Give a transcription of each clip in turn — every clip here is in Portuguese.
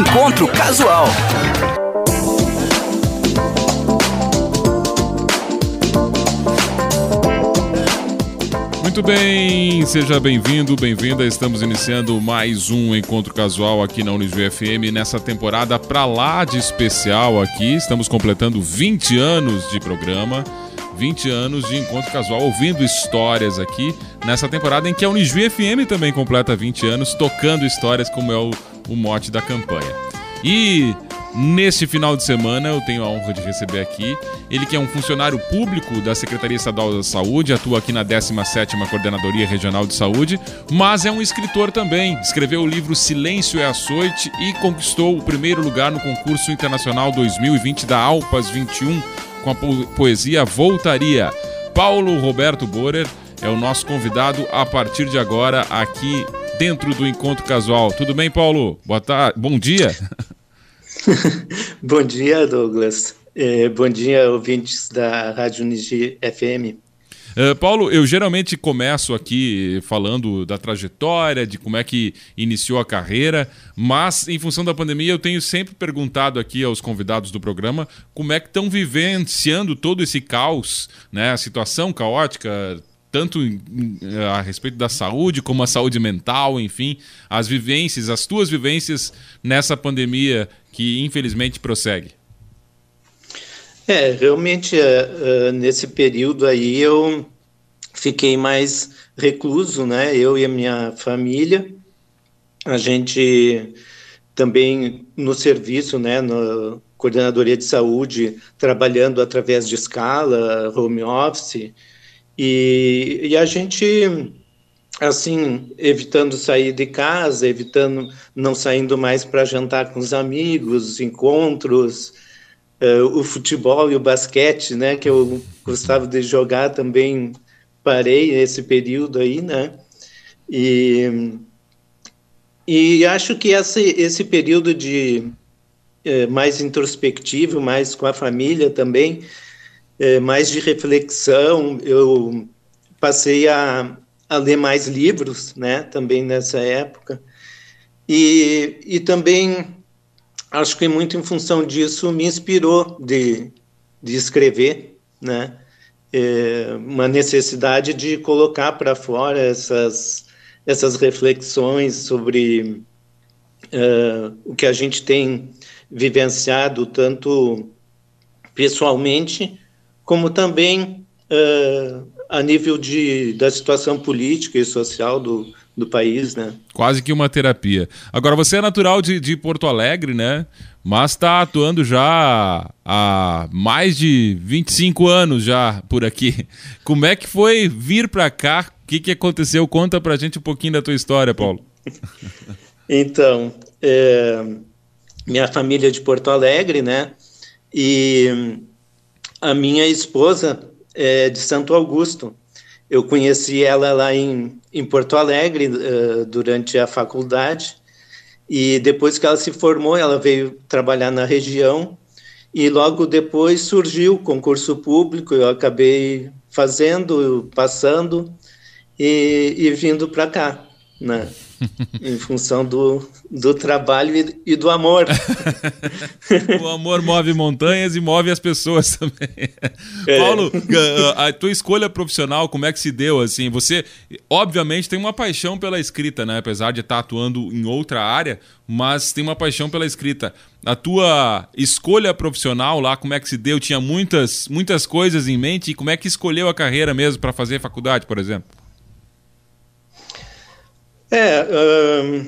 Encontro Casual. Muito bem, seja bem-vindo, bem-vinda. Estamos iniciando mais um encontro casual aqui na Unijuí FM nessa temporada pra lá de especial aqui. Estamos completando 20 anos de programa. 20 anos de encontro casual, ouvindo histórias aqui nessa temporada em que a Unijuí FM também completa 20 anos, tocando histórias, como é o, o mote da campanha. E Neste final de semana, eu tenho a honra de receber aqui ele que é um funcionário público da Secretaria Estadual da Saúde, atua aqui na 17ª Coordenadoria Regional de Saúde, mas é um escritor também. Escreveu o livro Silêncio é Açoite e conquistou o primeiro lugar no concurso internacional 2020 da Alpas 21 com a poesia Voltaria. Paulo Roberto Borer é o nosso convidado a partir de agora aqui dentro do Encontro Casual. Tudo bem, Paulo? Boa tarde. Bom dia. bom dia, Douglas. É, bom dia, ouvintes da Rádio Unigi FM. Uh, Paulo, eu geralmente começo aqui falando da trajetória, de como é que iniciou a carreira, mas em função da pandemia eu tenho sempre perguntado aqui aos convidados do programa como é que estão vivenciando todo esse caos, né? A situação caótica, tanto a respeito da saúde como a saúde mental, enfim, as vivências, as tuas vivências nessa pandemia que infelizmente prossegue. É, realmente, uh, uh, nesse período aí eu fiquei mais recluso, né? Eu e a minha família. A gente também no serviço, né? Na coordenadoria de saúde, trabalhando através de escala, home office. E, e a gente assim, evitando sair de casa, evitando não saindo mais para jantar com os amigos, encontros, uh, o futebol e o basquete, né, que eu gostava de jogar também parei esse período aí, né, e, e acho que esse, esse período de uh, mais introspectivo, mais com a família também, uh, mais de reflexão, eu passei a, a ler mais livros, né, também nessa época, e, e também acho que muito em função disso me inspirou de, de escrever, né? É uma necessidade de colocar para fora essas, essas reflexões sobre uh, o que a gente tem vivenciado, tanto pessoalmente, como também uh, a nível de, da situação política e social do, do país, né? Quase que uma terapia. Agora, você é natural de, de Porto Alegre, né? Mas está atuando já há mais de 25 anos já por aqui. Como é que foi vir para cá? O que, que aconteceu? Conta para a gente um pouquinho da tua história, Paulo. então, é, minha família é de Porto Alegre, né? E a minha esposa é de Santo Augusto. Eu conheci ela lá em, em Porto Alegre uh, durante a faculdade e depois que ela se formou, ela veio trabalhar na região e logo depois surgiu o concurso público. Eu acabei fazendo, passando e, e vindo para cá, né? em função do, do trabalho e, e do amor. o amor move montanhas e move as pessoas também. É. Paulo, a tua escolha profissional, como é que se deu? Assim, você, obviamente, tem uma paixão pela escrita, né? Apesar de estar atuando em outra área, mas tem uma paixão pela escrita. A tua escolha profissional lá, como é que se deu? Tinha muitas, muitas coisas em mente e como é que escolheu a carreira mesmo para fazer faculdade, por exemplo? É,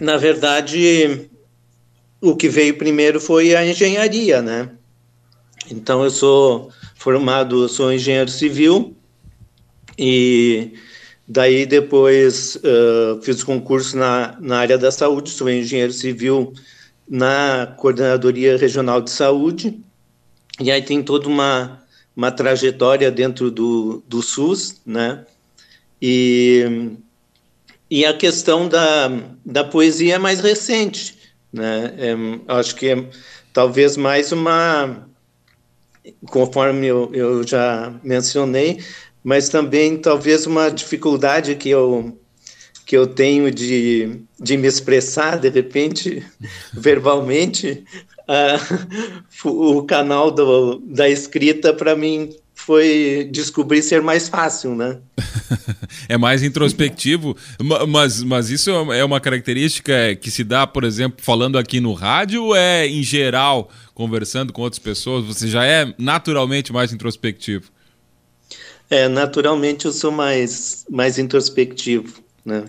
na verdade, o que veio primeiro foi a engenharia, né? Então, eu sou formado, sou engenheiro civil e daí depois uh, fiz concurso na, na área da saúde, sou engenheiro civil na Coordenadoria Regional de Saúde e aí tem toda uma, uma trajetória dentro do, do SUS, né? E e a questão da, da poesia é mais recente, né? É, acho que é talvez mais uma, conforme eu, eu já mencionei, mas também talvez uma dificuldade que eu que eu tenho de, de me expressar, de repente, verbalmente, uh, o canal do, da escrita, para mim, foi descobrir ser mais fácil, né? é mais introspectivo, mas, mas isso é uma característica que se dá, por exemplo, falando aqui no rádio ou é em geral, conversando com outras pessoas, você já é naturalmente mais introspectivo? É, naturalmente eu sou mais, mais introspectivo, né?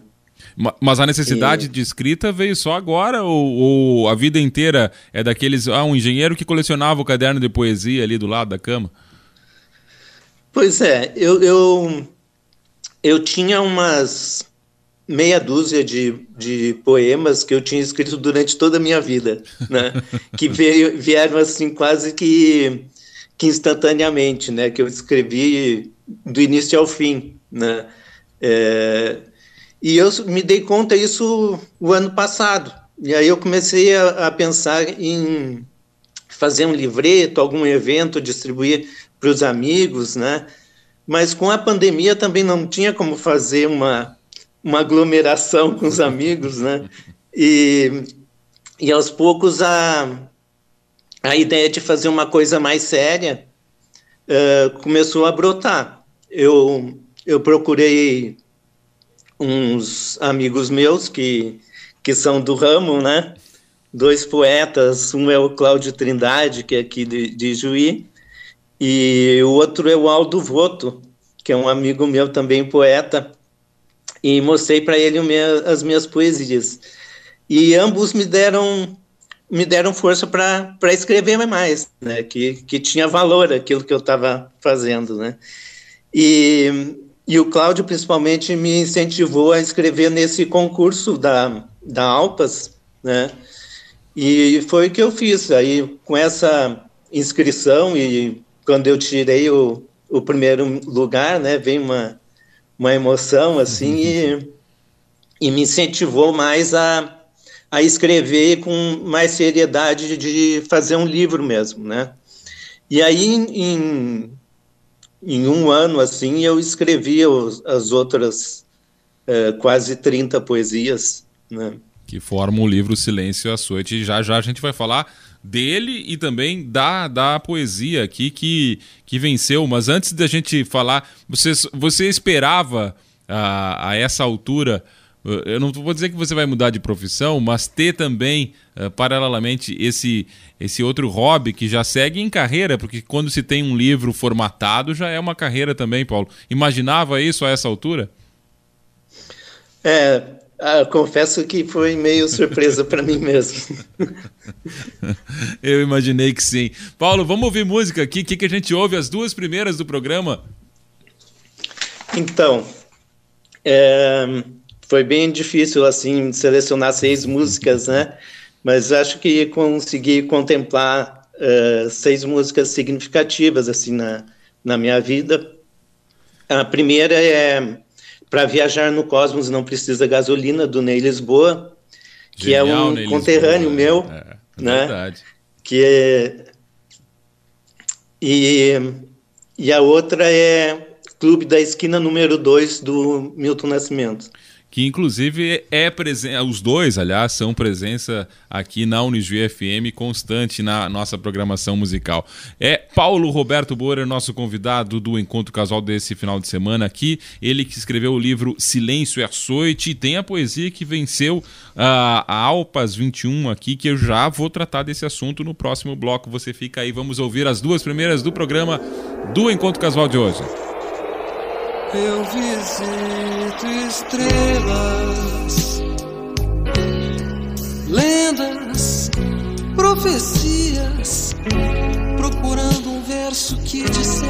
Mas a necessidade e... de escrita veio só agora ou, ou, a vida inteira é daqueles. Ah, um engenheiro que colecionava o caderno de poesia ali do lado da cama? Pois é, eu, eu, eu tinha umas meia dúzia de, de poemas que eu tinha escrito durante toda a minha vida, né? que veio, vieram assim quase que, que instantaneamente, né? Que eu escrevi do início ao fim, né? É, e eu me dei conta isso o ano passado. E aí eu comecei a, a pensar em fazer um livreto, algum evento, distribuir para os amigos, né? Mas com a pandemia também não tinha como fazer uma, uma aglomeração com os amigos, né? E, e aos poucos a, a ideia de fazer uma coisa mais séria uh, começou a brotar. Eu, eu procurei uns amigos meus que, que são do ramo, né? Dois poetas, um é o Cláudio Trindade, que é aqui de, de Juí, e o outro é o Aldo Voto, que é um amigo meu também poeta, e mostrei para ele as minhas poesias. E ambos me deram me deram força para escrever mais, né? Que, que tinha valor aquilo que eu estava fazendo, né? E, e o Cláudio, principalmente, me incentivou a escrever nesse concurso da, da Alpas, né? E foi o que eu fiz. Aí, com essa inscrição e quando eu tirei o, o primeiro lugar, né, vem uma, uma emoção assim e, e me incentivou mais a, a escrever com mais seriedade de fazer um livro mesmo, né? E aí em, em um ano assim eu escrevi os, as outras uh, quase 30 poesias, né? Que formam o livro Silêncio e Açoite. Já já a gente vai falar dele e também da, da poesia aqui que, que venceu. Mas antes da gente falar, você, você esperava a, a essa altura. Eu não vou dizer que você vai mudar de profissão, mas ter também, uh, paralelamente, esse, esse outro hobby que já segue em carreira, porque quando se tem um livro formatado já é uma carreira também, Paulo. Imaginava isso a essa altura? É, ah, confesso que foi meio surpresa para mim mesmo. Eu imaginei que sim. Paulo, vamos ouvir música aqui. O que, que a gente ouve as duas primeiras do programa? Então, é, foi bem difícil assim selecionar seis músicas, né? Mas acho que consegui contemplar uh, seis músicas significativas assim na, na minha vida. A primeira é para viajar no cosmos não precisa gasolina, do Ney Lisboa, que é Genial, é um Ney conterrâneo Lisboa, meu, é, é né? Verdade. Que é e, e a outra é Clube da Esquina número 2 do Milton Nascimento que inclusive é presença, os dois, aliás, são presença aqui na Unijuí FM constante na nossa programação musical. É Paulo Roberto Borer, nosso convidado do Encontro Casual desse final de semana aqui, ele que escreveu o livro Silêncio e Açoite e tem a poesia que venceu a, a Alpas 21 aqui, que eu já vou tratar desse assunto no próximo bloco. Você fica aí, vamos ouvir as duas primeiras do programa do Encontro Casual de hoje eu visito estrelas, lendas, profecias, procurando um verso que dissesse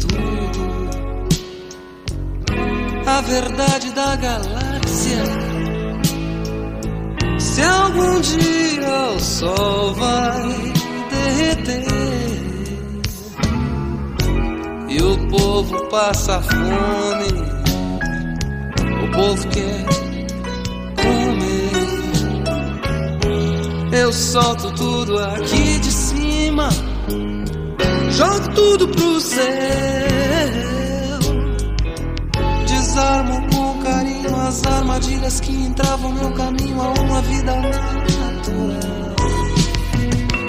tudo. A verdade da galáxia. Se algum dia o sol vai derreter O povo passa fome, o povo quer comer. Eu solto tudo aqui de cima, jogo tudo pro céu, desarmo com carinho as armadilhas que entravam meu caminho a uma vida natural.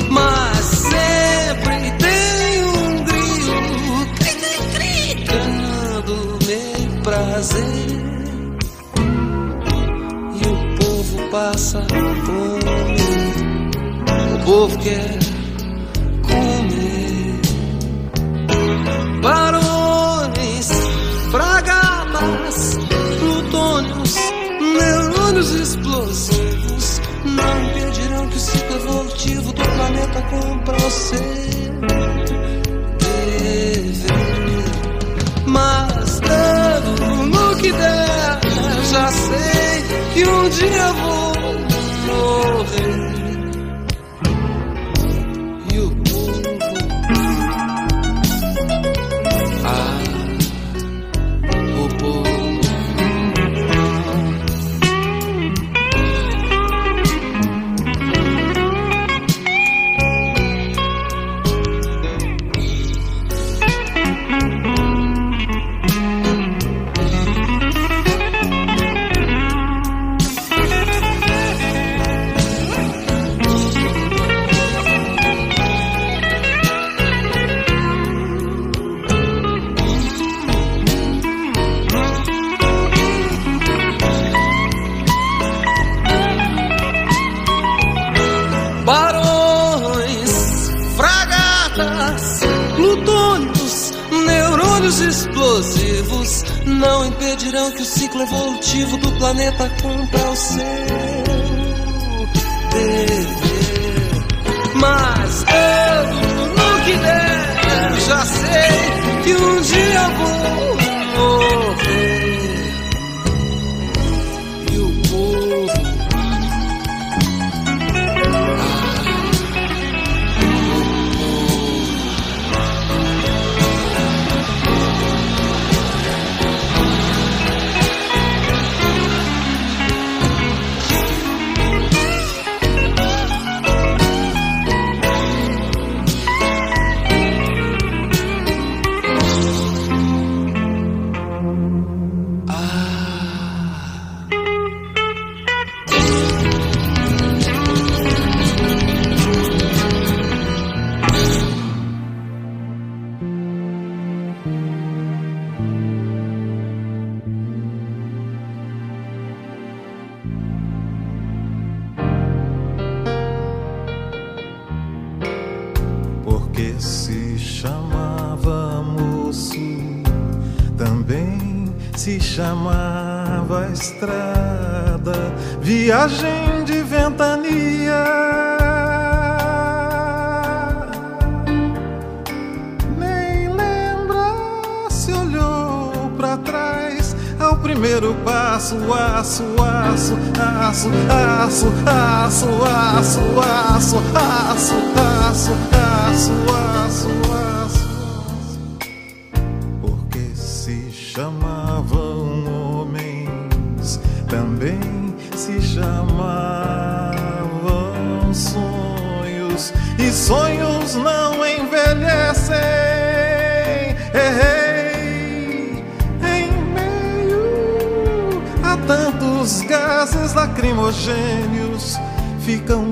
Mas sempre tem E o povo passa fome, o povo quer comer. Barões, fragatas, plutônios, neurônios explosivos não impedirão que o ciclo evolutivo do planeta compra o. que der, já sei que um dia vou morrer. ciclo evolutivo do planeta contra o seu. pra trás. Ao primeiro passo, aço, aço, aço, aço, aço, aço, aço, aço, aço, aço, aço, aço. gases lacrimogêneos ficam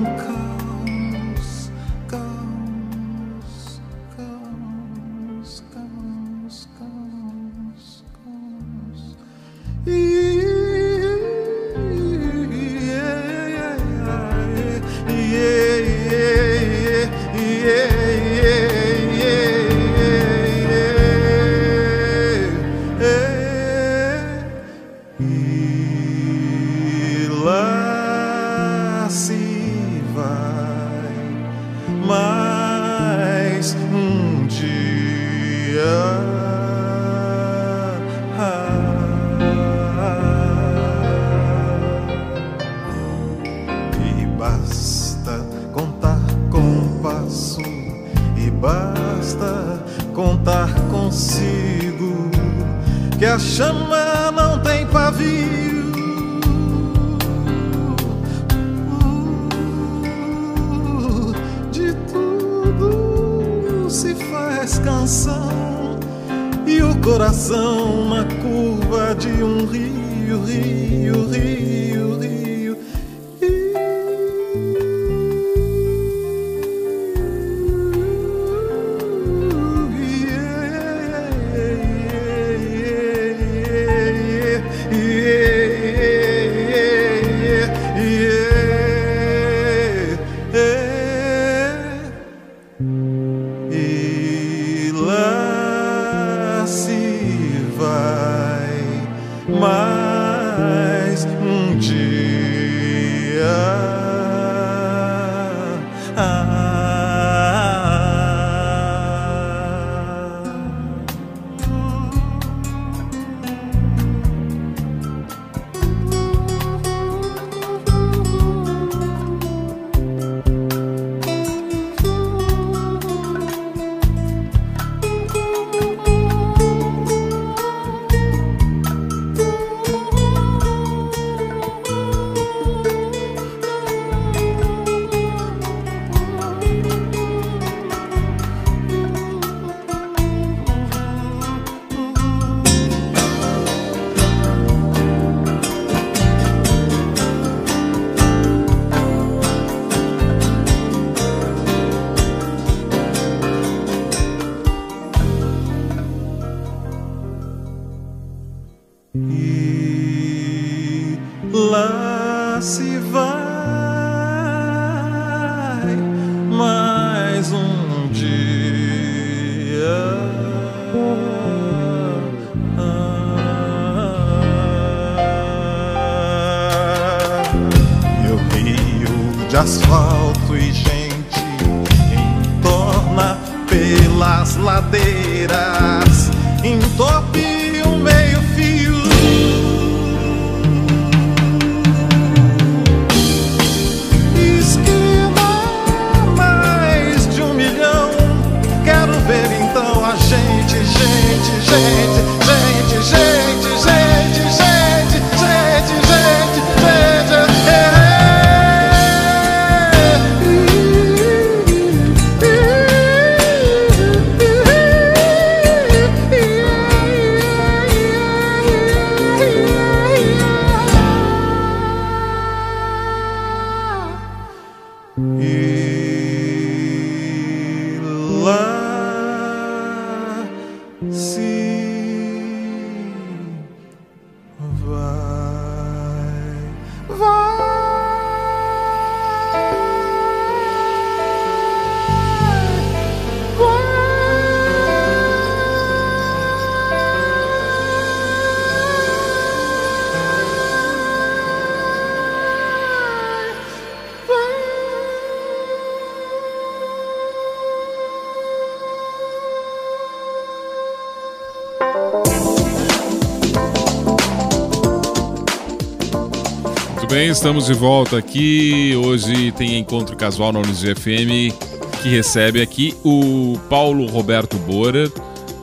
estamos de volta aqui. Hoje tem encontro casual na Unis FM que recebe aqui o Paulo Roberto Bora.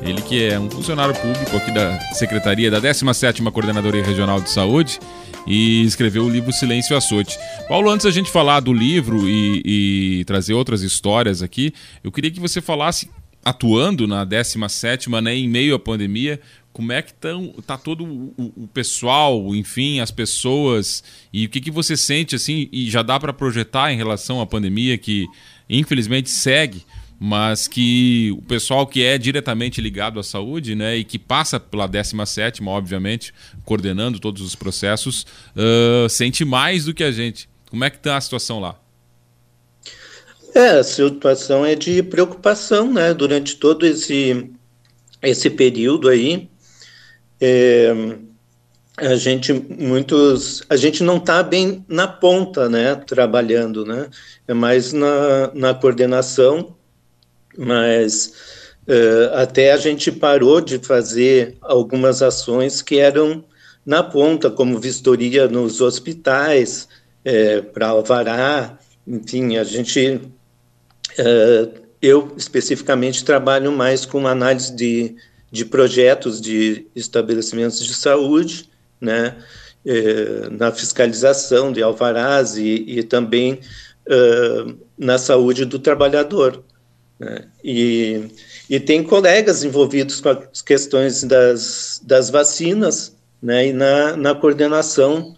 Ele que é um funcionário público aqui da Secretaria da 17ª Coordenadoria Regional de Saúde e escreveu o livro Silêncio Açoite. Paulo, antes da gente falar do livro e, e trazer outras histórias aqui, eu queria que você falasse atuando na 17ª, né, em meio à pandemia, como é que tão, tá todo o, o, pessoal, enfim, as pessoas e o que, que você sente assim e já dá para projetar em relação à pandemia que infelizmente segue, mas que o pessoal que é diretamente ligado à saúde, né, e que passa pela 17 obviamente, coordenando todos os processos, uh, sente mais do que a gente. Como é que está a situação lá? É, a situação é de preocupação, né, durante todo esse esse período aí, é, a gente muitos a gente não está bem na ponta né trabalhando né. É mais na, na coordenação mas é, até a gente parou de fazer algumas ações que eram na ponta como vistoria nos hospitais é, para alvará enfim a gente eu especificamente trabalho mais com análise de de projetos de estabelecimentos de saúde, né, eh, na fiscalização de alvarás e, e também uh, na saúde do trabalhador. Né? E, e tem colegas envolvidos com as questões das, das vacinas, né, e na, na coordenação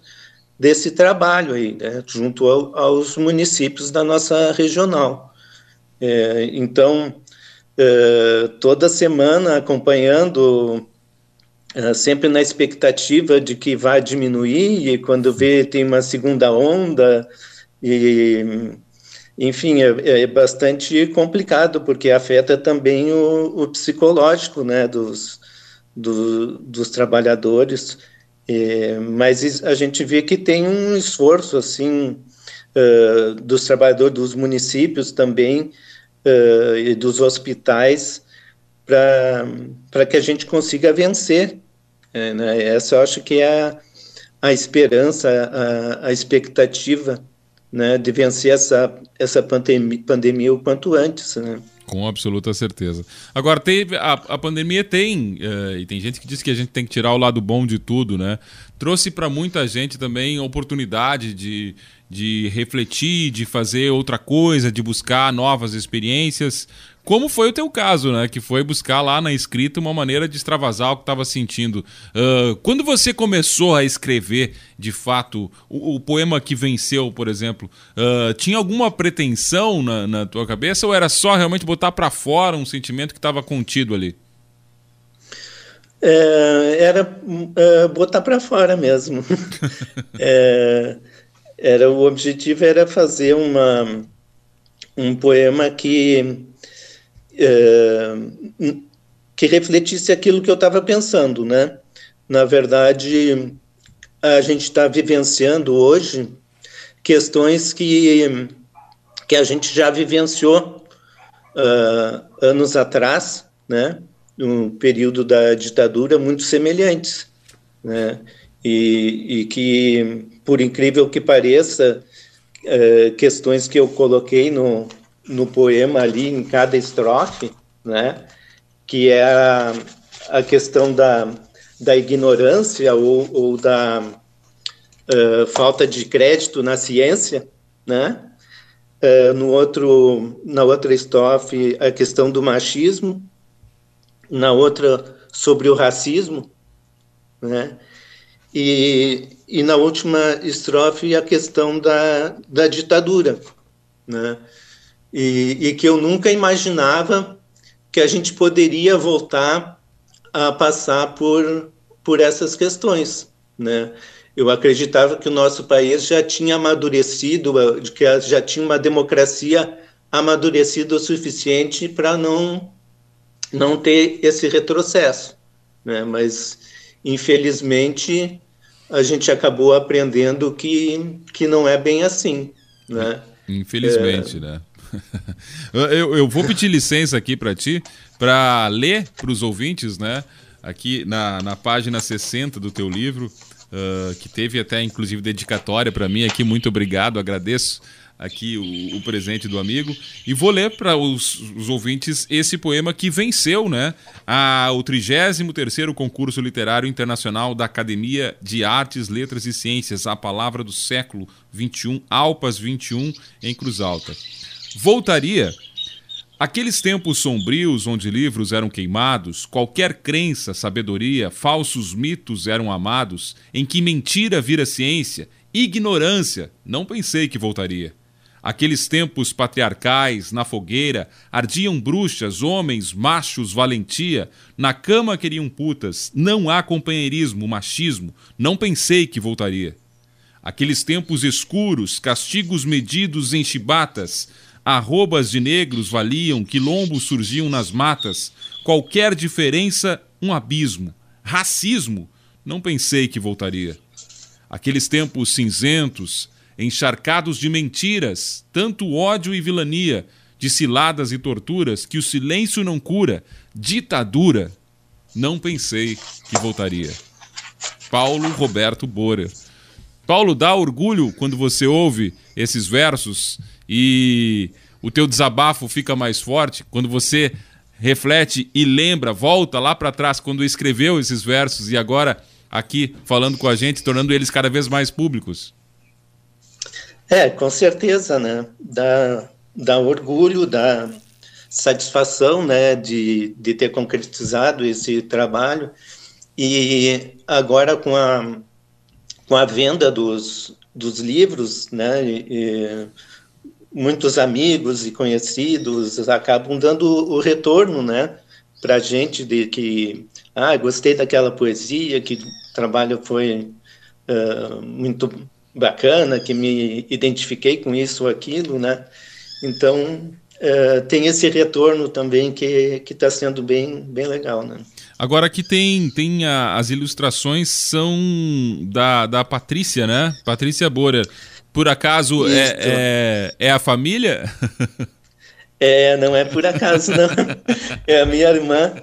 desse trabalho aí, né, junto ao, aos municípios da nossa regional. É, então, é, toda semana acompanhando, é, sempre na expectativa de que vai diminuir, e quando vê tem uma segunda onda, e enfim, é, é, bastante complicado, porque afeta também o, o psicológico né, dos, do, dos trabalhadores. É, mas a gente vê que tem um esforço assim uh, dos trabalhadores dos municípios também uh, e dos hospitais para que a gente consiga vencer. É, né? Essa eu acho que é a, a esperança, a, a expectativa né, de vencer essa, essa pandemia, pandemia o quanto antes. Né? Com absoluta certeza. Agora, teve, a, a pandemia tem, uh, e tem gente que diz que a gente tem que tirar o lado bom de tudo, né? Trouxe para muita gente também oportunidade de, de refletir, de fazer outra coisa, de buscar novas experiências. Como foi o teu caso, né? Que foi buscar lá na escrita uma maneira de extravasar o que estava sentindo. Uh, quando você começou a escrever, de fato, o, o poema que venceu, por exemplo, uh, tinha alguma pretensão na, na, tua cabeça ou era só realmente botar para fora um sentimento que estava contido ali? É, era botar para fora mesmo. é, era o objetivo era fazer uma um poema que é, que refletisse aquilo que eu estava pensando, né? Na verdade, a gente está vivenciando hoje questões que, que a gente já vivenciou uh, anos atrás, né? No período da ditadura, muito semelhantes, né? E, e que, por incrível que pareça, uh, questões que eu coloquei no, no poema ali em cada estrofe, né? Que é a, a questão da, da ignorância ou, ou da uh, falta de crédito na ciência, né? Uh, no outro, na outra estrofe, a questão do machismo, na outra sobre o racismo, né? E, e na última estrofe a questão da, da ditadura, né? E, e que eu nunca imaginava que a gente poderia voltar a passar por, por essas questões, né? Eu acreditava que o nosso país já tinha amadurecido, que já tinha uma democracia amadurecida o suficiente para não não ter esse retrocesso, né? Mas infelizmente a gente acabou aprendendo que que não é bem assim, né? Infelizmente, é, né? eu, eu, vou pedir licença aqui para ti, para ler para os ouvintes, né? Aqui na, na página 60 do teu livro, uh, que teve até inclusive dedicatória para mim aqui. Muito obrigado, agradeço aqui o, o, presente do amigo. E vou ler para os, os, ouvintes esse poema que venceu né, a, o 33 Concurso Literário Internacional da Academia de Artes, Letras e Ciências, a palavra do século 21, Alpas 21, em Cruz Alta. Voltaria. Aqueles tempos sombrios onde livros eram queimados, qualquer crença, sabedoria, falsos mitos eram amados, em que mentira vira ciência, ignorância, não pensei que voltaria. Aqueles tempos patriarcais, na fogueira, ardiam bruxas, homens, machos, valentia, na cama queriam putas, não há companheirismo, machismo, não pensei que voltaria. Aqueles tempos escuros, castigos medidos em chibatas, Arrobas de negros valiam, quilombos surgiam nas matas. Qualquer diferença, um abismo. Racismo, não pensei que voltaria. Aqueles tempos cinzentos, encharcados de mentiras, tanto ódio e vilania, de ciladas e torturas, que o silêncio não cura, ditadura, não pensei que voltaria. Paulo Roberto Bora. Paulo, dá orgulho quando você ouve esses versos e o teu desabafo fica mais forte quando você reflete e lembra, volta lá para trás quando escreveu esses versos e agora aqui falando com a gente, tornando eles cada vez mais públicos. É, com certeza, né? Dá, dá orgulho, dá satisfação, né, de, de ter concretizado esse trabalho. E agora com a, com a venda dos, dos livros, né, e, muitos amigos e conhecidos acabam dando o retorno, né, para gente de que, ah, gostei daquela poesia, que o trabalho foi uh, muito bacana, que me identifiquei com isso ou aquilo, né, então uh, tem esse retorno também que que está sendo bem bem legal, né. Agora aqui tem, tem a, as ilustrações são da, da Patrícia, né? Patrícia Borer. Por acaso é, é, é, a família? É, não é por acaso, não. É a minha irmã.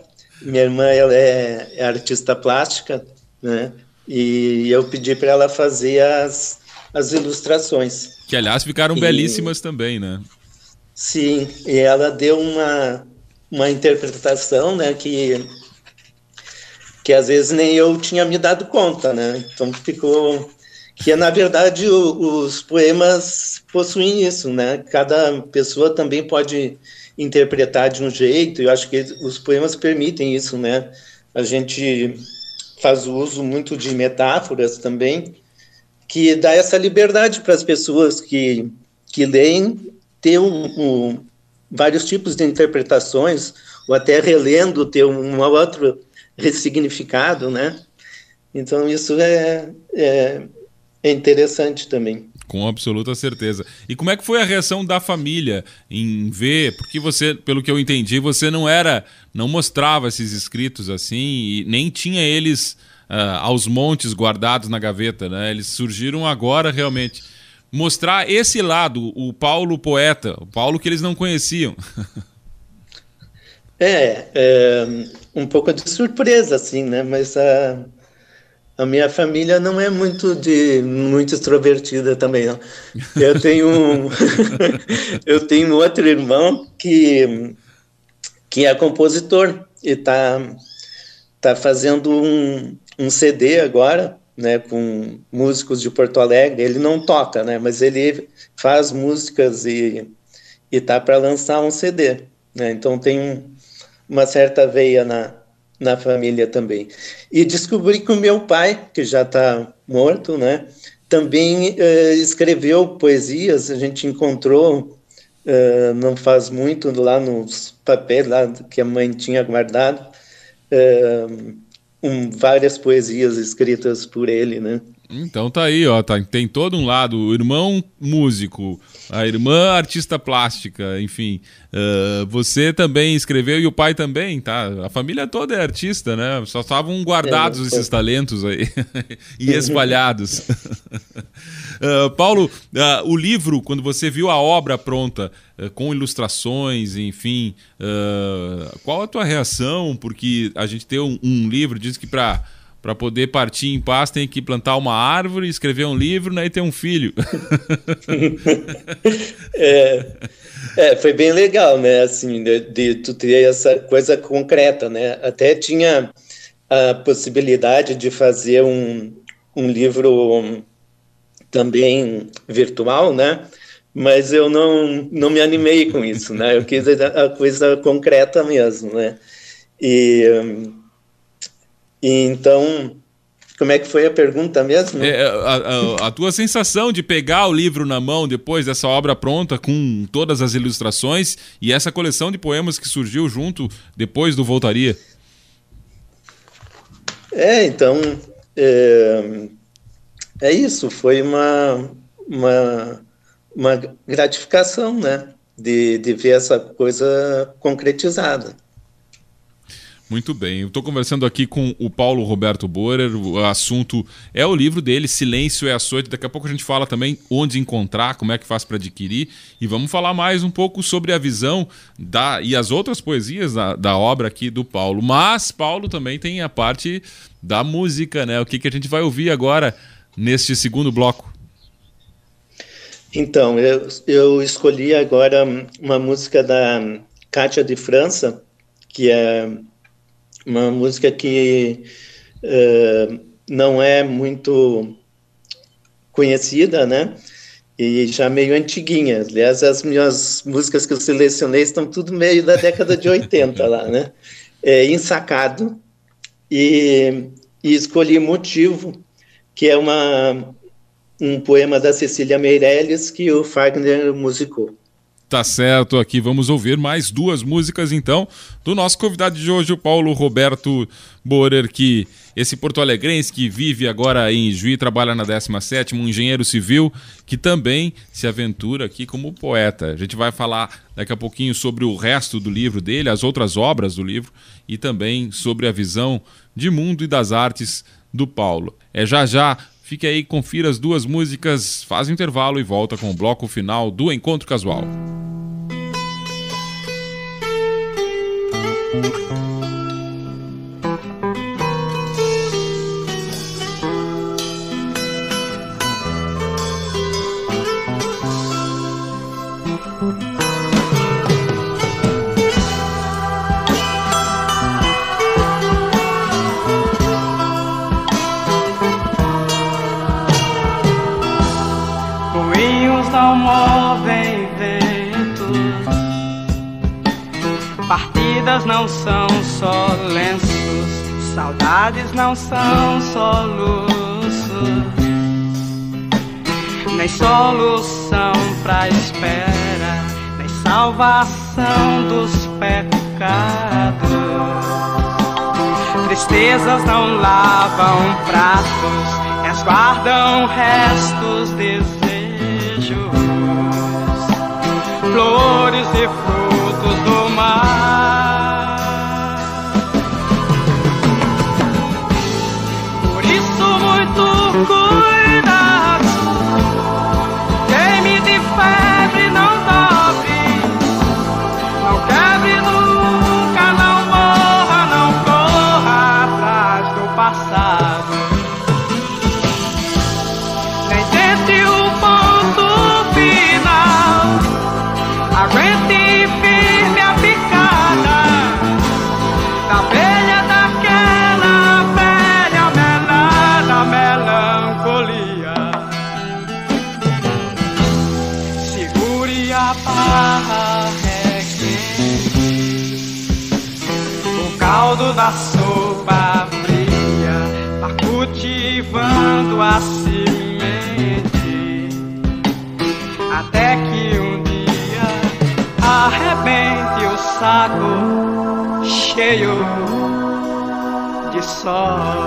Minha irmã ela é, é artista plástica, né? E eu pedi para ela fazer as, as ilustrações. Que, aliás, ficaram e... belíssimas também, né? Sim, e ela deu uma, uma interpretação, né? Que que às vezes nem eu tinha me dado conta, né? Então ficou que na verdade o, os poemas possuem isso, né? Cada pessoa também pode interpretar de um jeito. Eu acho que os poemas permitem isso, né? A gente faz uso muito de metáforas também, que dá essa liberdade para as pessoas que que leem ter um, um, vários tipos de interpretações, ou até relendo ter um outro ressignificado, né? Então isso é, é, é interessante também. Com absoluta certeza. E como é que foi a reação da família em ver? Porque você, pelo que eu entendi, você não era, não mostrava esses escritos assim e nem tinha eles uh, aos montes guardados na gaveta, né? Eles surgiram agora realmente. Mostrar esse lado, o Paulo poeta, o Paulo que eles não conheciam. É, é, um pouco de surpresa, assim, né? Mas a, a minha família não é muito de muito extrovertida também, não. Eu tenho um, eu tenho outro irmão que que é compositor e tá tá fazendo um, um CD agora, né, com músicos de Porto Alegre. Ele não toca, né, mas ele faz músicas e e tá para lançar um CD, né? Então tem um uma certa veia na, na família também. E descobri que o meu pai, que já está morto, né, também uh, escreveu poesias, a gente encontrou uh, não faz muito lá nos papéis lá que a mãe tinha guardado uh, um, várias poesias escritas por ele, né? Então tá aí, ó, tá, tem todo um lado, o irmão músico, a irmã artista plástica, enfim. Uh, você também escreveu e o pai também, tá? A família toda é artista, né? Só estavam guardados é, esses talentos aí e espalhados. uh, Paulo, uh, o livro, quando você viu a obra pronta, com ilustrações, enfim, qual a tua reação? Porque a gente tem um, um livro, diz que para para poder partir em paz tem que plantar uma árvore, escrever um livro né, e ter um filho. é, é, foi bem legal, né? Assim, de, de tu ter essa coisa concreta, né? Até tinha a possibilidade de fazer um, um livro também virtual, né? Mas eu não, não me animei com isso, né? Eu quis a coisa concreta mesmo, né? E então, como é que foi a pergunta mesmo? É, a, a, a, tua sensação de pegar o livro na mão depois dessa obra pronta, com todas as ilustrações, e essa coleção de poemas que surgiu junto depois do Voltaria. É, então. É, é isso, foi uma, uma, uma gratificação, né? De, de ver essa coisa concretizada. Muito bem. Estou conversando aqui com o Paulo Roberto Borer. O assunto é o livro dele, Silêncio é Açoite. Daqui a pouco a gente fala também onde encontrar, como é que faz para adquirir. E vamos falar mais um pouco sobre a visão da, e as outras poesias da, da obra aqui do Paulo. Mas Paulo também tem a parte da música, né? O que, que a gente vai ouvir agora neste segundo bloco? Então, eu, eu escolhi agora uma música da Cátia de França, que é uma música que uh, não é muito conhecida, né? E já meio antiguinha. Aliás, as minhas músicas que eu selecionei estão tudo meio da década de 80 lá, né? É, ensacado. E e escolhi Motivo, que é uma, um poema da Cecília Meirelles que o Fagner musicou. Tá certo, aqui vamos ouvir mais duas músicas então do nosso convidado de hoje, o Paulo Roberto Borer, que esse porto-alegrense que vive agora em Juí, trabalha na 17ª, um engenheiro civil que também se aventura aqui como poeta. A gente vai falar daqui a pouquinho sobre o resto do livro dele, as outras obras do livro e também sobre a visão de mundo e das artes do Paulo. É já já Fique aí, confira as duas músicas, faz intervalo e volta com o bloco final do Encontro Casual. Movem ventos, partidas não são só lenços, saudades não são só luxo, nem solução pra espera, nem salvação dos pecados. Tristezas não lavam pratos, resguardam restos desejos blood is the fruit. Cheio de sol.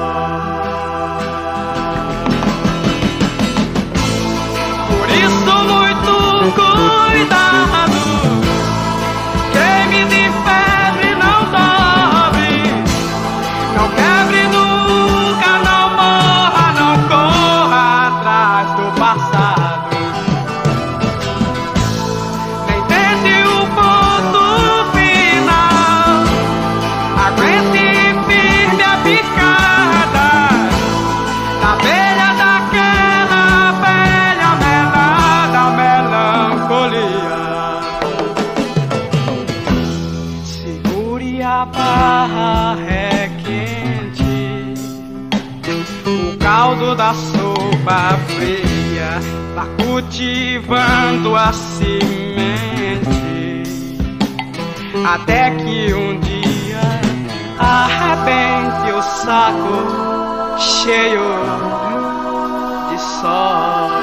Cultivando a semente, até que um dia arrebente o saco cheio de sol.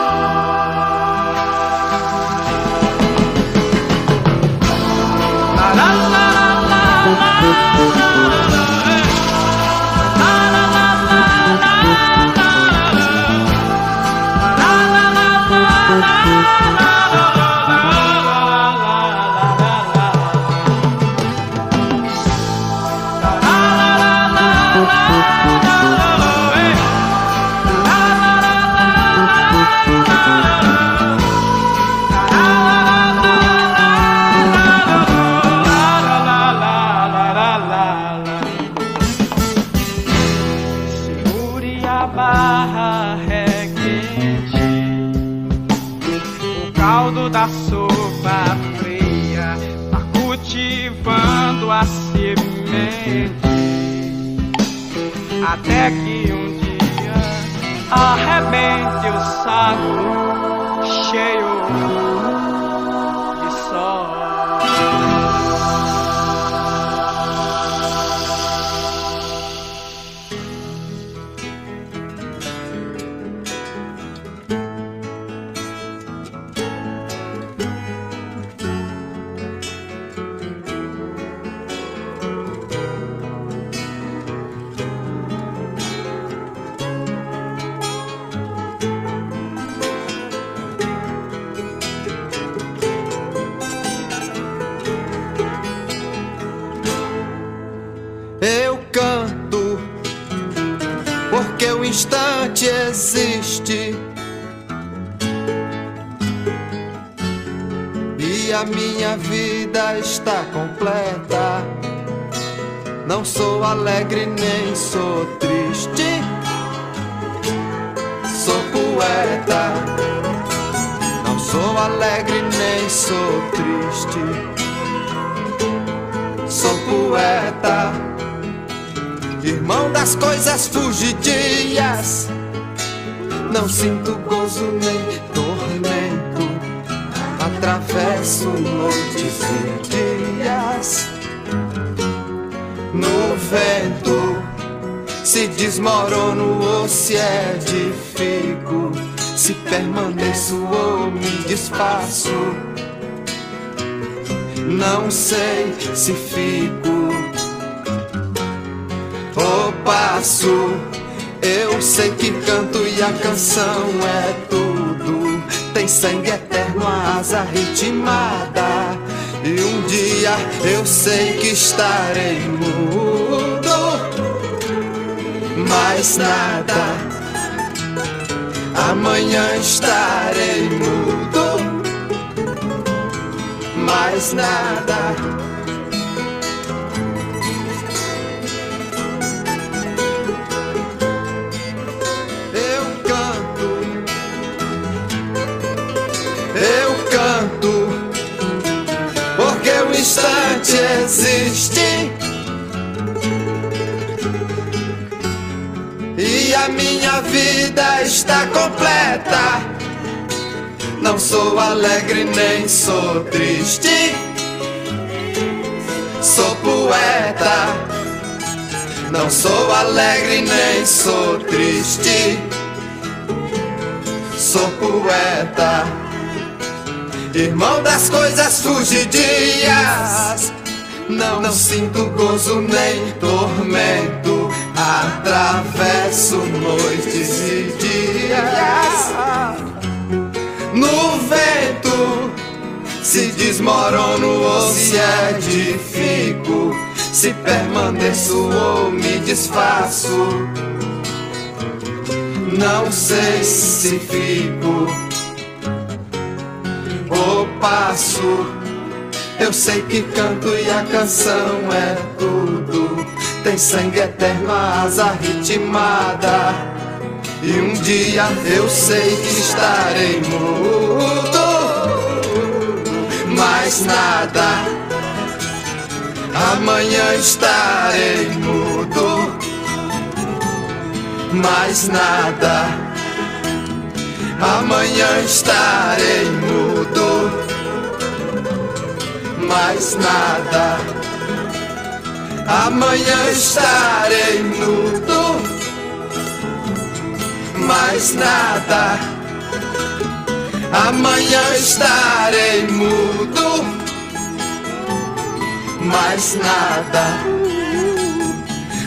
Nem sou triste. Sou poeta. Irmão das coisas fugidias. Não sinto gozo nem tormento. Atravesso noites e dias no vento. Se desmorono ou se edifico. Se permaneço ou me desfaço. Não sei se fico ou passo. Eu sei que canto e a canção é tudo. Tem sangue eterno, a asa ritmada. E um dia eu sei que estarei mudo. Mais nada. Amanhã estarei mudo. Mais nada. Eu canto, eu canto, porque o instante existe. E a minha vida está completa. Não sou alegre nem sou triste. Sou poeta. Não sou alegre nem sou triste. Sou poeta, irmão das coisas fugidias. Não, não sinto gozo nem tormento. Atravesso noites e dias. No vento se desmorono ou se edifico. Se permaneço ou me desfaço. Não sei se fico ou passo. Eu sei que canto e a canção é tudo. Tem sangue eterno, asa ritmada. E um dia eu sei que estarei mudo. Mais nada. Amanhã estarei mudo. Mais nada. Amanhã estarei mudo. Mais nada. Amanhã estarei mudo. Mais nada. Amanhã estarei mudo mais nada.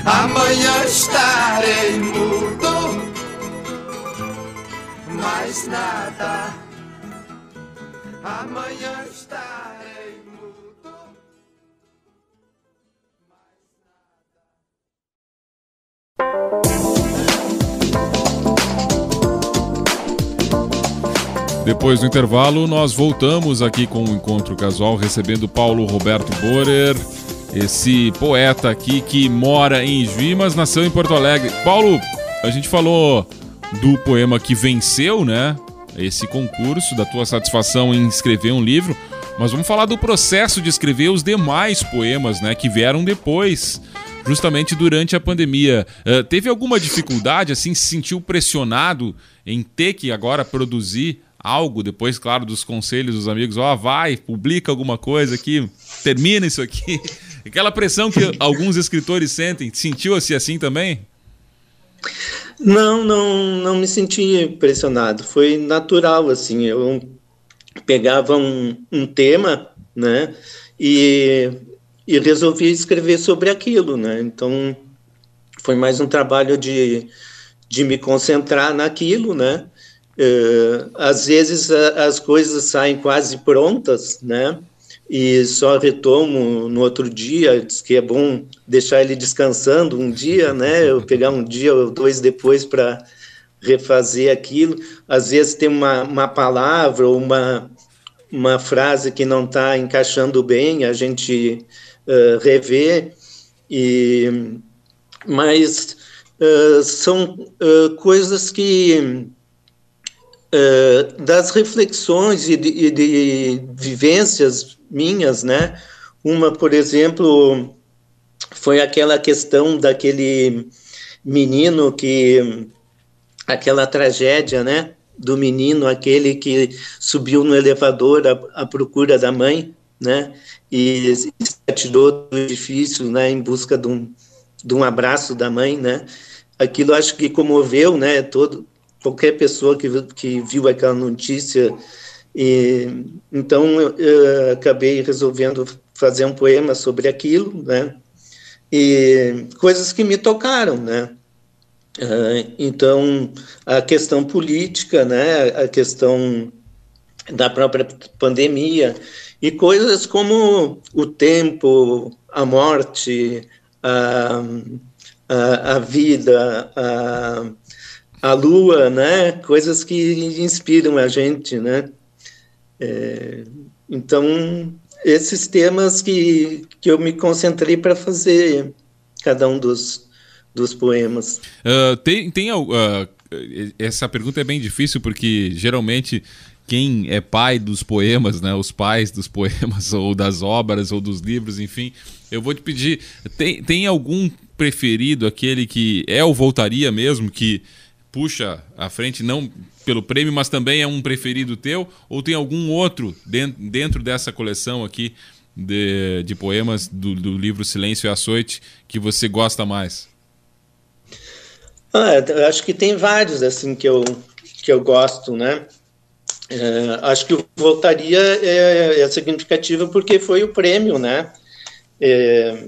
Amanhã estarei mudo, mais nada. Amanhã estarei Depois do intervalo, nós voltamos aqui com o Encontro Casual, recebendo Paulo Roberto Borer, esse poeta aqui que mora em Juí, mas nasceu em Porto Alegre. Paulo, a gente falou do poema que venceu, né? Esse concurso, da tua satisfação em escrever um livro, mas vamos falar do processo de escrever os demais poemas, né? Que vieram depois justamente durante a pandemia. Uh, teve alguma dificuldade, assim, se sentiu pressionado em ter que agora produzir algo depois, claro, dos conselhos dos amigos, ó, oh, vai, publica alguma coisa aqui, termina isso aqui. Aquela pressão que alguns escritores sentem, sentiu-se assim também? Não, não, não me senti pressionado. Foi natural, assim. Eu pegava um, um tema, né, e, e resolvi escrever sobre aquilo, né. Então foi mais um trabalho de, de me concentrar naquilo, né, Uh, às vezes a, as coisas saem quase prontas, né? E só retomo no outro dia, diz que é bom deixar ele descansando um dia, né? Eu pegar um dia ou dois depois para refazer aquilo. Às vezes tem uma, uma palavra ou uma, uma frase que não está encaixando bem, a gente uh, revê, e, mas uh, são uh, coisas que, das reflexões e de, e de, vivências minhas, né? Uma, por exemplo, foi aquela questão daquele menino que, aquela tragédia, né? do menino, aquele que subiu no elevador à, à procura da mãe, né? E se atirou do edifício, né? Em busca de um, de um abraço da mãe, né? Aquilo acho que comoveu, né? Todo qualquer pessoa que que viu aquela notícia. E então eu, eu acabei resolvendo fazer um poema sobre aquilo, né? E coisas que me tocaram, né? Uh, então, a questão política, né, a questão da própria pandemia e coisas como o tempo, a morte, a, a, a vida, a, a lua, né, coisas que inspiram a gente, né. É, então, esses temas que, que eu me concentrei para fazer cada um dos, dos poemas. Uh, tem tem uh, essa pergunta é bem difícil porque geralmente quem é pai dos poemas, né, os pais dos poemas ou das obras ou dos livros, enfim, eu vou te pedir, tem, tem algum preferido, aquele que é o Voltaria mesmo, que puxa à frente, não pelo prêmio, mas também é um preferido teu, ou tem algum outro dentro, dentro dessa coleção aqui de, de poemas do, do livro Silêncio e Açoite que você gosta mais? Ah, acho que tem vários assim que eu que eu gosto, né? É, acho que voltaria é, é significativo porque foi o prêmio, né? É,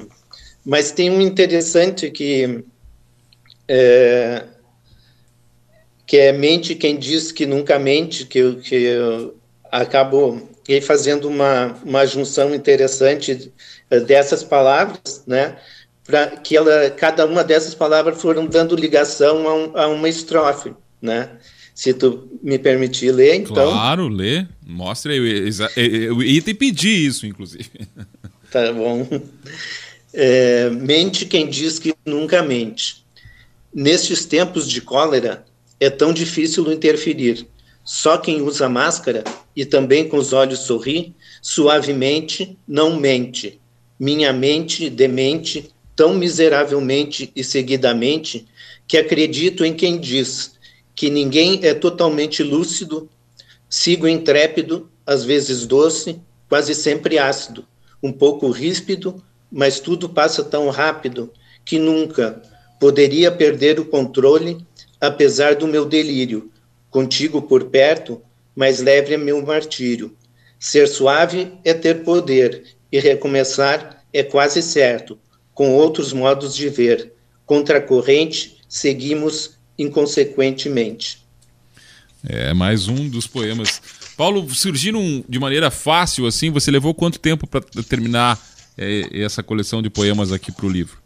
mas tem um interessante que é, que é mente quem diz que nunca mente, que eu, que eu acabo fazendo uma, uma junção interessante dessas palavras, né? para que ela, cada uma dessas palavras foram dando ligação a, um, a, uma estrofe, né? Se tu me permitir ler, então. Claro, lê. Mostra aí. Eu ia te pedir isso, inclusive. Tá bom. É, mente quem diz que nunca mente. Nestes tempos de cólera, é tão difícil interferir. Só quem usa máscara e também com os olhos sorri, suavemente não mente. Minha mente demente tão miseravelmente e seguidamente que acredito em quem diz que ninguém é totalmente lúcido, sigo intrépido, às vezes doce, quase sempre ácido, um pouco ríspido, mas tudo passa tão rápido que nunca poderia perder o controle, apesar do meu delírio. Contigo por perto, mais leve é meu martírio. Ser suave é ter poder, e recomeçar é quase certo com outros modos de ver. Contra a corrente, seguimos inconsequentemente. É mais um dos poemas. Paulo, surgiram de maneira fácil assim? Você levou quanto tempo para terminar é, essa coleção de poemas aqui para o livro?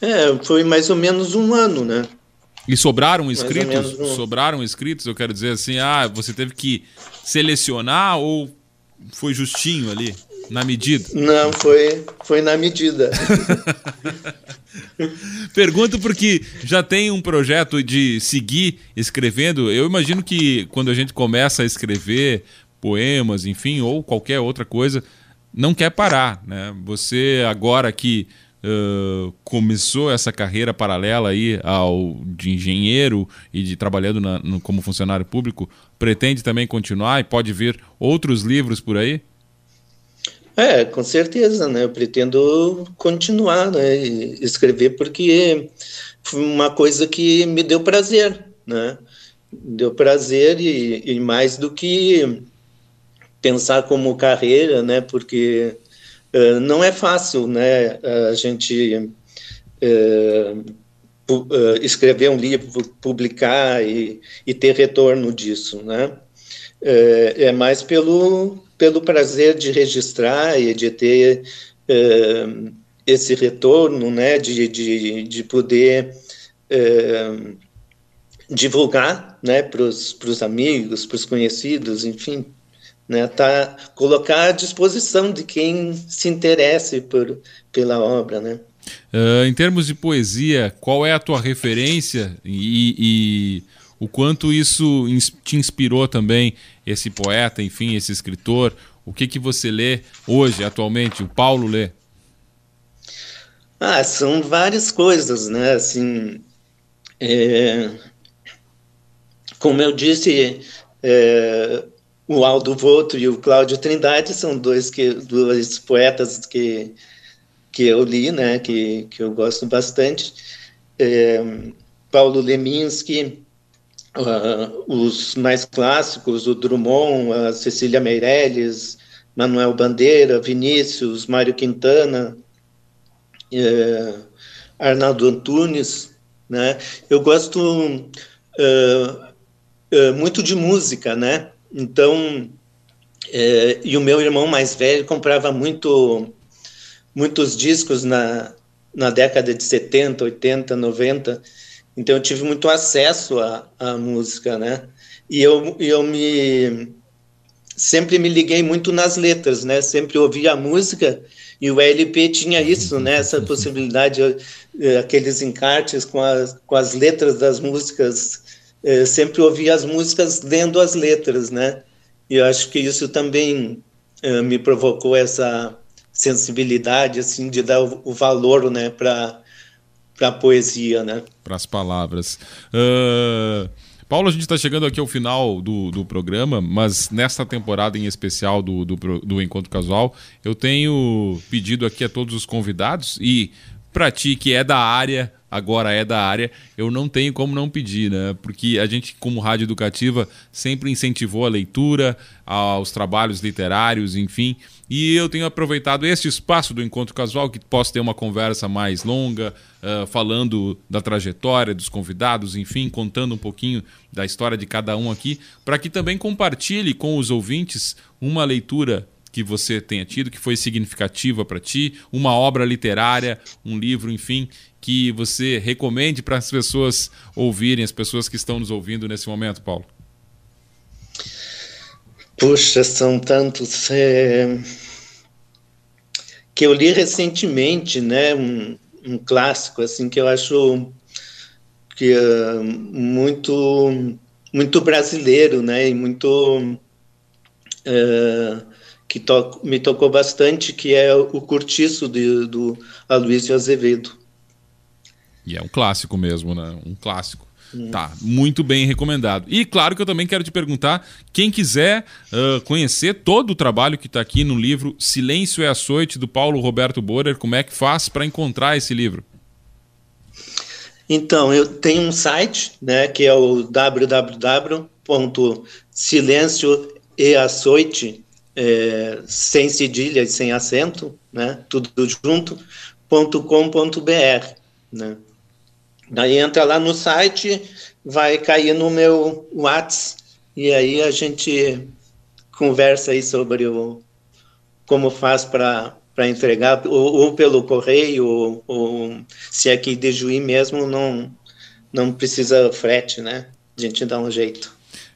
É, foi mais ou menos um ano, né? E sobraram escritos? Um... Sobraram escritos, eu quero dizer assim, ah, você teve que selecionar ou foi justinho ali? Na medida? Não, foi, foi na medida. Pergunto porque já tem um projeto de seguir escrevendo. Eu imagino que quando a gente começa a escrever poemas, enfim, ou qualquer outra coisa, não quer parar, né? Você agora que uh, começou essa carreira paralela aí ao de engenheiro e de trabalhando na, no, como funcionário público, pretende também continuar e pode vir outros livros por aí? É, com certeza, né? Eu pretendo continuar, né? Escrever porque foi uma coisa que me deu prazer, né? Deu prazer e, e mais do que pensar como carreira, né? Porque uh, não é fácil, né? A gente uh, uh, escrever um livro, publicar e, e, ter retorno disso, né? É mais pelo pelo prazer de registrar e de ter uh, esse retorno, né, de, de, de poder uh, divulgar, né, para os amigos, para os conhecidos, enfim, né? Tá colocar à disposição de quem se interesse por, pela obra, né? Uh, em termos de poesia, qual é a tua referência e, e o quanto isso te inspirou também esse poeta, enfim, esse escritor? O que que você lê hoje, atualmente? O Paulo lê? Ah, são várias coisas, né? Assim, é... como eu disse, é... o Aldo Voto e o Cláudio Trindade são dois que dois poetas que que eu li, né? Que que eu gosto bastante. É... Paulo Leminski, uh, os mais clássicos, o Drummond, a Cecília Meirelles, Manuel Bandeira, Vinícius, Mário Quintana, uh, Arnaldo Antunes, né? Eu gosto uh, muito de música, né? Então, e o meu irmão mais velho comprava muito muitos discos na, na década de 70, 80, 90, então eu tive muito acesso à, à música, né? E eu, eu me sempre me liguei muito nas letras, né? Sempre ouvia a música e o LP tinha isso, né? Essa possibilidade, eh, aqueles encartes com as, com as letras das músicas. Eu eh, sempre ouvia as músicas lendo as letras, né? E eu acho que isso também uh, me provocou essa sensibilidade, assim, de dar o, o valor, né? Para para a poesia, né? Para as palavras. Uh, Paulo, a gente está chegando aqui ao final do, do programa, mas nesta temporada em especial do, do, do Encontro Casual, eu tenho pedido aqui a todos os convidados e para ti que é da área, agora é da área, eu não tenho como não pedir, né? Porque a gente, como rádio educativa, sempre incentivou a leitura, aos trabalhos literários, enfim. E eu tenho aproveitado este espaço do encontro casual, que posso ter uma conversa mais longa, uh, falando da trajetória dos convidados, enfim, contando um pouquinho da história de cada um aqui, para que também compartilhe com os ouvintes uma leitura que você tenha tido, que foi significativa para ti, uma obra literária, um livro, enfim, que você recomende para as pessoas ouvirem, as pessoas que estão nos ouvindo nesse momento, Paulo? Puxa, são tantos. É... Que eu li recentemente, né? Um, um clássico, assim, que eu acho que é muito, muito brasileiro, né? E muito. É, que to me tocou bastante, que é o Curtiço de, do Aloysio Azevedo. E é um clássico mesmo, né? Um clássico. Tá, muito bem recomendado. E claro que eu também quero te perguntar, quem quiser uh, conhecer todo o trabalho que está aqui no livro Silêncio é Açoite, do Paulo Roberto Borer, como é que faz para encontrar esse livro? Então, eu tenho um site, né, que é o www.silencioeaçoite, é, sem cedilha e sem acento, né, tudo junto, .com.br, né. Daí entra lá no site, vai cair no meu WhatsApp e aí a gente conversa aí sobre o, como faz para entregar, ou, ou, pelo correio, ou, ou, se é aqui de Juí mesmo, não, não precisa frete, né? A gente dá um jeito.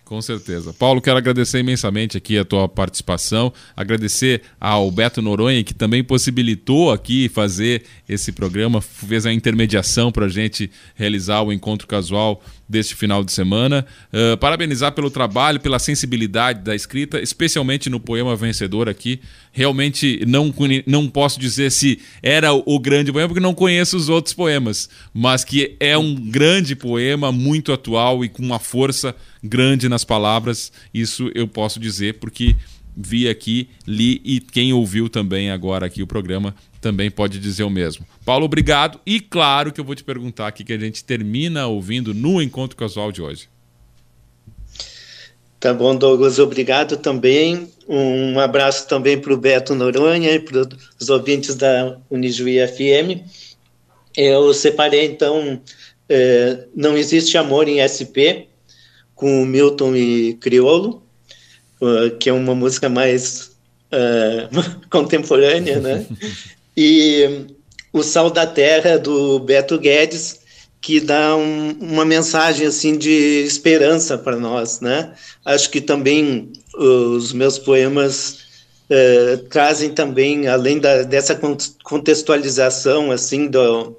Com certeza. Paulo, quero agradecer imensamente aqui a tua participação, agradecer ao Beto Noronha, que também possibilitou aqui fazer esse programa, fez a intermediação para a gente realizar o encontro casual deste final de semana. Uh, parabenizar pelo trabalho, pela sensibilidade da escrita, especialmente no poema vencedor aqui. Realmente não, não posso dizer se era o grande poema, porque não conheço os outros poemas, mas que é um grande poema, muito atual e com uma força grande nas palavras. Isso eu posso dizer porque vi aqui, li e quem ouviu também agora aqui o programa também pode dizer o mesmo. Paulo, obrigado. E claro que eu vou te perguntar aqui que a gente termina ouvindo no Encontro Casual de hoje. Tá bom, Douglas, obrigado também. Um abraço também para o Beto Noronha e para os ouvintes da Unijuí FM. Eu separei, então, é, Não Existe Amor em SP, com Milton e Criolo, uh, que é uma música mais uh, contemporânea, né? E o Sal da Terra, do Beto Guedes, que dá um, uma mensagem assim de esperança para nós, né? Acho que também os meus poemas uh, trazem também, além da, dessa contextualização assim do,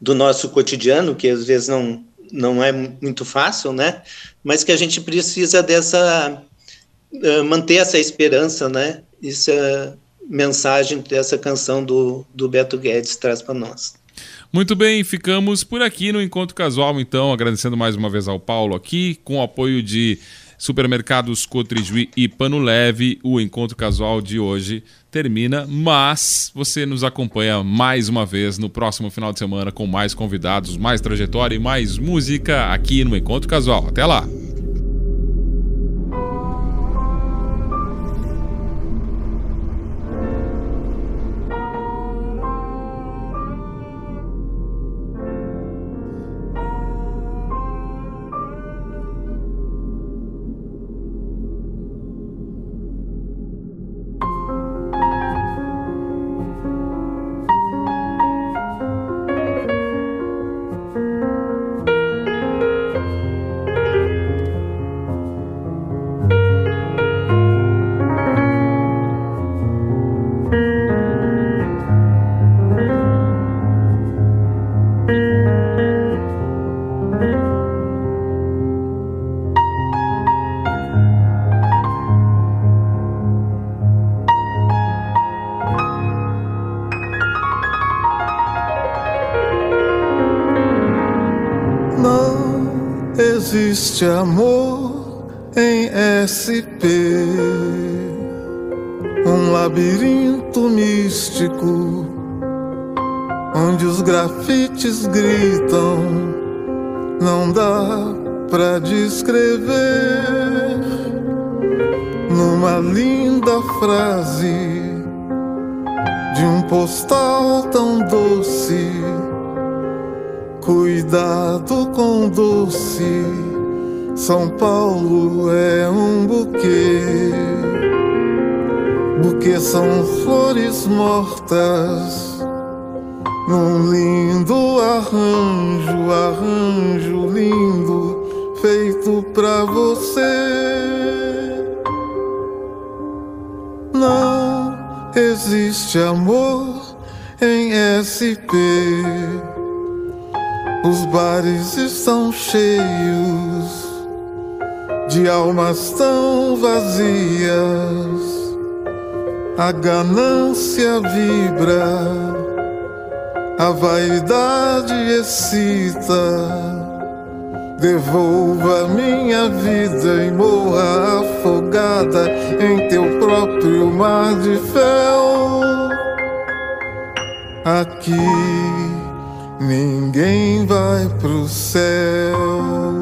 do nosso cotidiano, que às vezes não, não é muito fácil, né? Mas que a gente precisa dessa uh, manter essa esperança, né? Essa mensagem dessa canção do, do Beto Guedes traz para nós. Muito bem, ficamos por aqui no Encontro Casual, então, agradecendo mais uma vez ao Paulo aqui, com o apoio de Supermercados Cotrijuí e Pano Leve, o Encontro Casual de hoje termina, mas você nos acompanha mais uma vez no próximo final de semana com mais convidados, mais trajetória e mais música aqui no Encontro Casual. Até lá! Amor Paulo é um buquê. Buquê são flores mortas, num lindo arranjo, arranjo lindo, feito pra você. Não existe amor em SP. Os bares estão cheios de almas tão vazias. A ganância vibra, a vaidade excita. Devolva minha vida e morra afogada em teu próprio mar de fel. Aqui ninguém vai pro céu.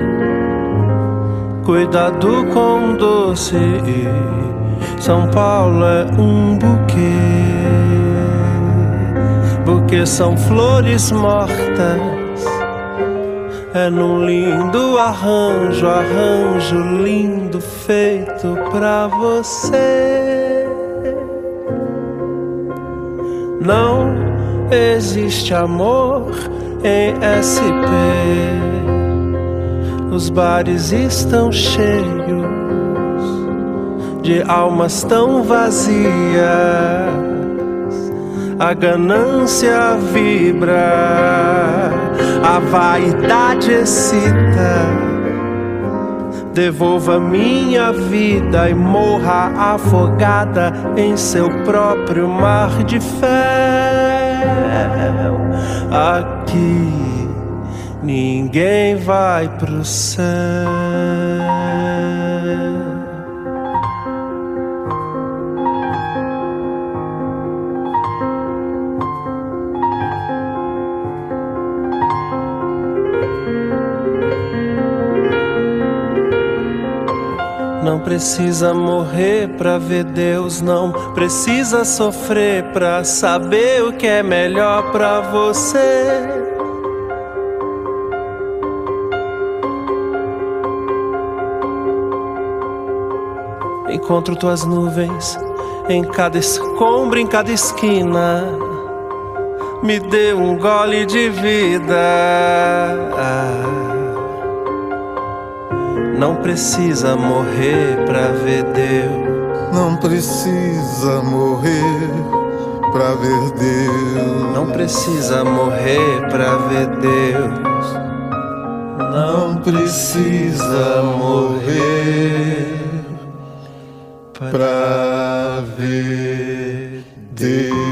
Cuidado com doce são Paulo é um buquê, buquê são flores mortas. É num lindo arranjo, arranjo lindo feito pra você. Não existe amor em SP. Os bares estão cheios de almas tão vazias. A ganância vibra, a vaidade excita. Devolva minha vida e morra afogada em seu próprio mar de fel. Aqui ninguém vai pro céu. Não precisa morrer pra ver Deus, não precisa sofrer pra saber o que é melhor pra você. Encontro tuas nuvens em cada escombro, em cada esquina. Me dê um gole de vida. Não precisa morrer pra ver Deus. Não precisa morrer pra ver Deus. Não precisa morrer pra ver Deus. Não precisa morrer pra ver Deus.